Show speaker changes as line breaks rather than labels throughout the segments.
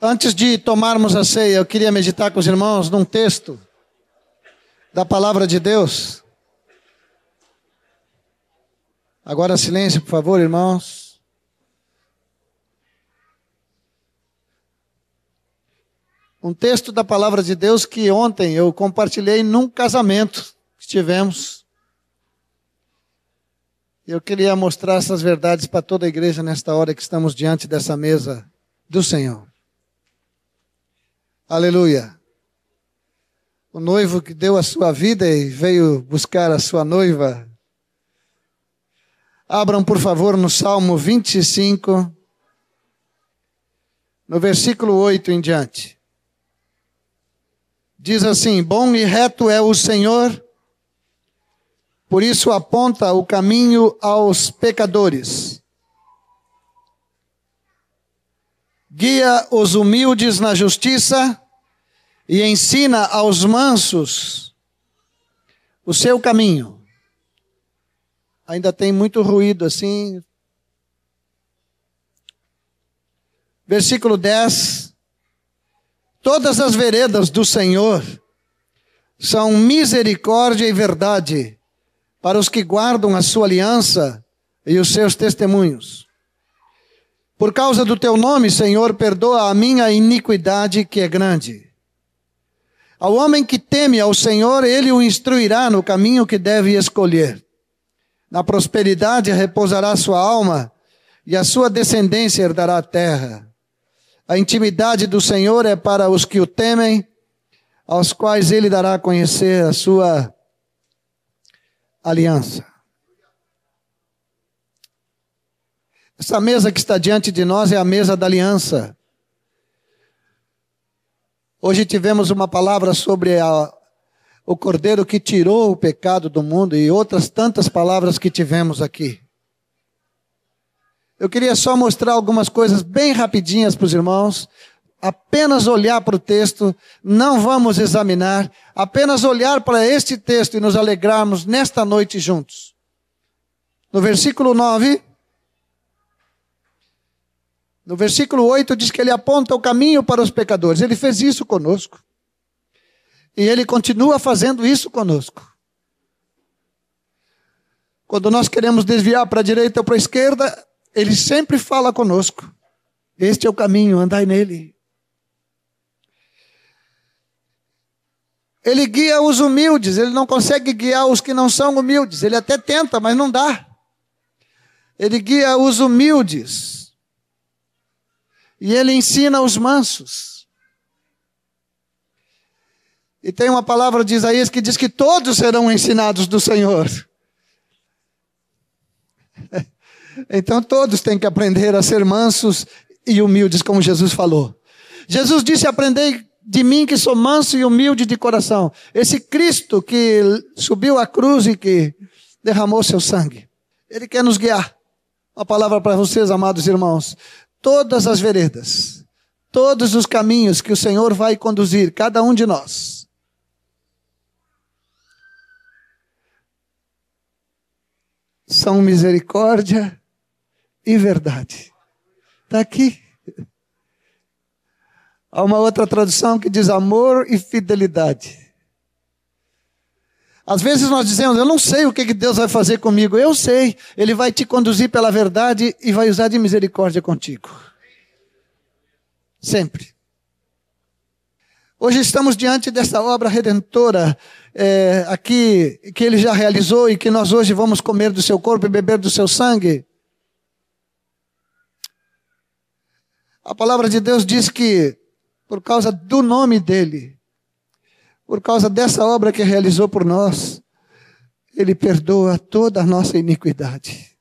Antes de tomarmos a ceia, eu queria meditar com os irmãos num texto da palavra de Deus. Agora silêncio, por favor, irmãos. Um texto da palavra de Deus que ontem eu compartilhei num casamento que tivemos. Eu queria mostrar essas verdades para toda a igreja nesta hora que estamos diante dessa mesa do Senhor. Aleluia. O noivo que deu a sua vida e veio buscar a sua noiva. Abram, por favor, no Salmo 25, no versículo 8 em diante. Diz assim: Bom e reto é o Senhor, por isso aponta o caminho aos pecadores. Guia os humildes na justiça e ensina aos mansos o seu caminho. Ainda tem muito ruído assim. Versículo 10. Todas as veredas do Senhor são misericórdia e verdade para os que guardam a sua aliança e os seus testemunhos. Por causa do teu nome, Senhor, perdoa a minha iniquidade que é grande. Ao homem que teme ao Senhor, ele o instruirá no caminho que deve escolher. Na prosperidade repousará sua alma, e a sua descendência herdará a terra. A intimidade do Senhor é para os que o temem, aos quais ele dará a conhecer a sua aliança. Essa mesa que está diante de nós é a mesa da aliança. Hoje tivemos uma palavra sobre a, o cordeiro que tirou o pecado do mundo e outras tantas palavras que tivemos aqui. Eu queria só mostrar algumas coisas bem rapidinhas para os irmãos. Apenas olhar para o texto, não vamos examinar, apenas olhar para este texto e nos alegrarmos nesta noite juntos. No versículo 9, no versículo 8 diz que ele aponta o caminho para os pecadores. Ele fez isso conosco. E ele continua fazendo isso conosco. Quando nós queremos desviar para a direita ou para a esquerda, ele sempre fala conosco. Este é o caminho, andai nele. Ele guia os humildes, ele não consegue guiar os que não são humildes. Ele até tenta, mas não dá. Ele guia os humildes. E ele ensina os mansos. E tem uma palavra de Isaías que diz que todos serão ensinados do Senhor. Então todos têm que aprender a ser mansos e humildes, como Jesus falou. Jesus disse: Aprendei de mim que sou manso e humilde de coração. Esse Cristo que subiu à cruz e que derramou seu sangue. Ele quer nos guiar. Uma palavra para vocês, amados irmãos todas as veredas, todos os caminhos que o Senhor vai conduzir cada um de nós. São misericórdia e verdade. Está aqui. Há uma outra tradução que diz amor e fidelidade. Às vezes nós dizemos, eu não sei o que Deus vai fazer comigo. Eu sei, Ele vai te conduzir pela verdade e vai usar de misericórdia contigo. Sempre. Hoje estamos diante dessa obra redentora é, aqui, que Ele já realizou e que nós hoje vamos comer do seu corpo e beber do seu sangue. A palavra de Deus diz que, por causa do nome dEle, por causa dessa obra que realizou por nós, Ele perdoa toda a nossa iniquidade.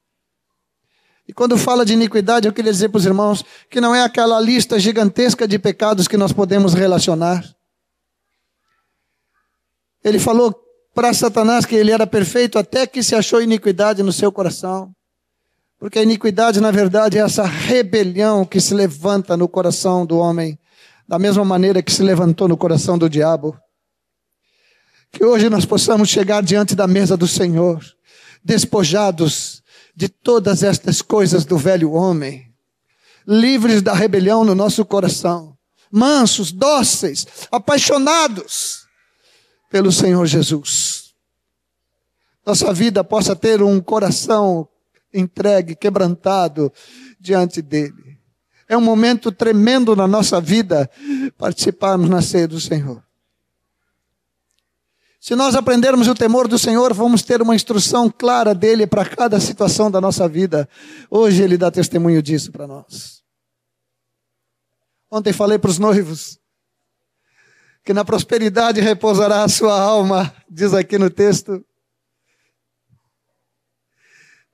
E quando fala de iniquidade, eu queria dizer para os irmãos que não é aquela lista gigantesca de pecados que nós podemos relacionar. Ele falou para Satanás que ele era perfeito até que se achou iniquidade no seu coração. Porque a iniquidade, na verdade, é essa rebelião que se levanta no coração do homem, da mesma maneira que se levantou no coração do diabo. Que hoje nós possamos chegar diante da mesa do Senhor, despojados de todas estas coisas do velho homem, livres da rebelião no nosso coração, mansos, dóceis, apaixonados pelo Senhor Jesus. Nossa vida possa ter um coração entregue, quebrantado diante dele. É um momento tremendo na nossa vida participarmos na ceia do Senhor. Se nós aprendermos o temor do Senhor, vamos ter uma instrução clara dele para cada situação da nossa vida. Hoje ele dá testemunho disso para nós. Ontem falei para os noivos que na prosperidade repousará a sua alma, diz aqui no texto.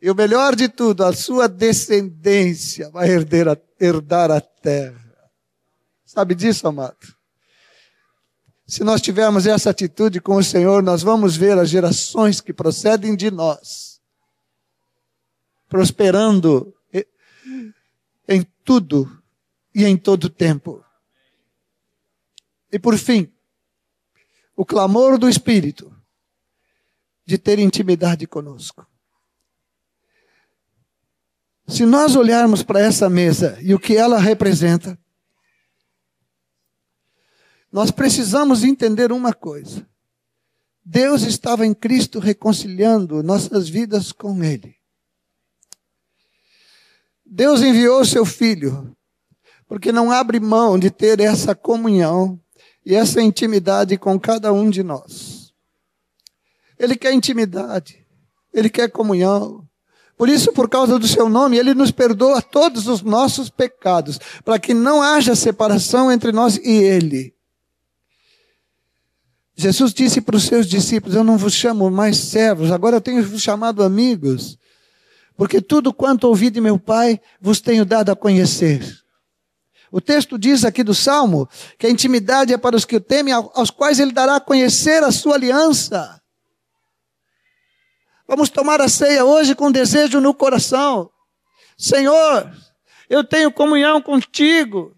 E o melhor de tudo, a sua descendência vai herdar a, herdar a terra. Sabe disso, amado? Se nós tivermos essa atitude com o Senhor, nós vamos ver as gerações que procedem de nós prosperando em tudo e em todo tempo. E por fim, o clamor do Espírito de ter intimidade conosco. Se nós olharmos para essa mesa e o que ela representa, nós precisamos entender uma coisa. Deus estava em Cristo reconciliando nossas vidas com Ele. Deus enviou seu Filho, porque não abre mão de ter essa comunhão e essa intimidade com cada um de nós. Ele quer intimidade, ele quer comunhão. Por isso, por causa do seu nome, ele nos perdoa todos os nossos pecados, para que não haja separação entre nós e ele. Jesus disse para os seus discípulos: Eu não vos chamo mais servos, agora eu tenho vos chamado amigos, porque tudo quanto ouvi de meu Pai vos tenho dado a conhecer. O texto diz aqui do Salmo que a intimidade é para os que o temem, aos quais ele dará a conhecer a sua aliança. Vamos tomar a ceia hoje com desejo no coração. Senhor, eu tenho comunhão contigo.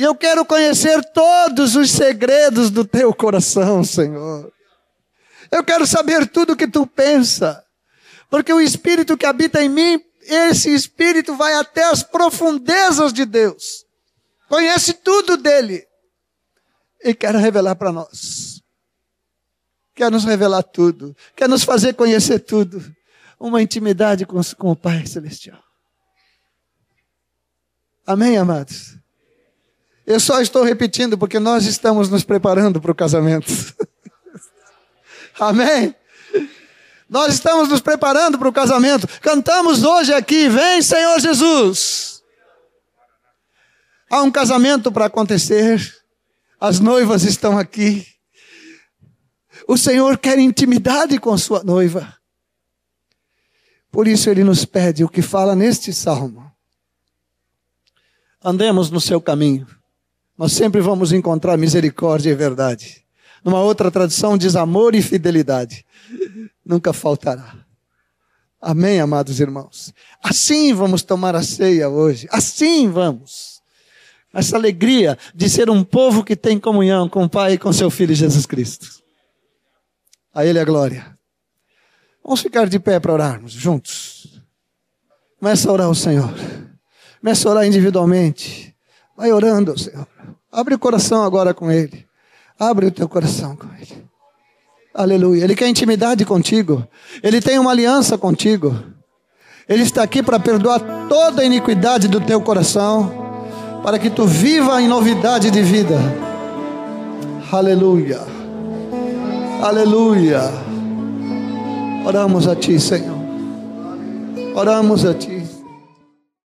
E eu quero conhecer todos os segredos do teu coração, Senhor. Eu quero saber tudo o que tu pensa. Porque o Espírito que habita em mim, esse Espírito vai até as profundezas de Deus. Conhece tudo dele. E quer revelar para nós. Quer nos revelar tudo. Quer nos fazer conhecer tudo. Uma intimidade com, com o Pai Celestial. Amém, amados? Eu só estou repetindo porque nós estamos nos preparando para o casamento. Amém? Nós estamos nos preparando para o casamento. Cantamos hoje aqui, vem Senhor Jesus. Há um casamento para acontecer. As noivas estão aqui. O Senhor quer intimidade com sua noiva. Por isso ele nos pede o que fala neste salmo. Andemos no seu caminho nós sempre vamos encontrar misericórdia e verdade. Numa outra tradução diz amor e fidelidade. Nunca faltará. Amém, amados irmãos. Assim vamos tomar a ceia hoje. Assim vamos. Essa alegria de ser um povo que tem comunhão com o Pai e com seu Filho Jesus Cristo. A Ele a glória. Vamos ficar de pé para orarmos juntos. Começa a orar ao Senhor. Começa a orar individualmente. Vai orando ao Senhor. Abre o coração agora com Ele. Abre o teu coração com Ele. Aleluia. Ele quer intimidade contigo. Ele tem uma aliança contigo. Ele está aqui para perdoar toda a iniquidade do teu coração, para que tu viva em novidade de vida. Aleluia. Aleluia. Oramos a Ti, Senhor. Oramos a Ti.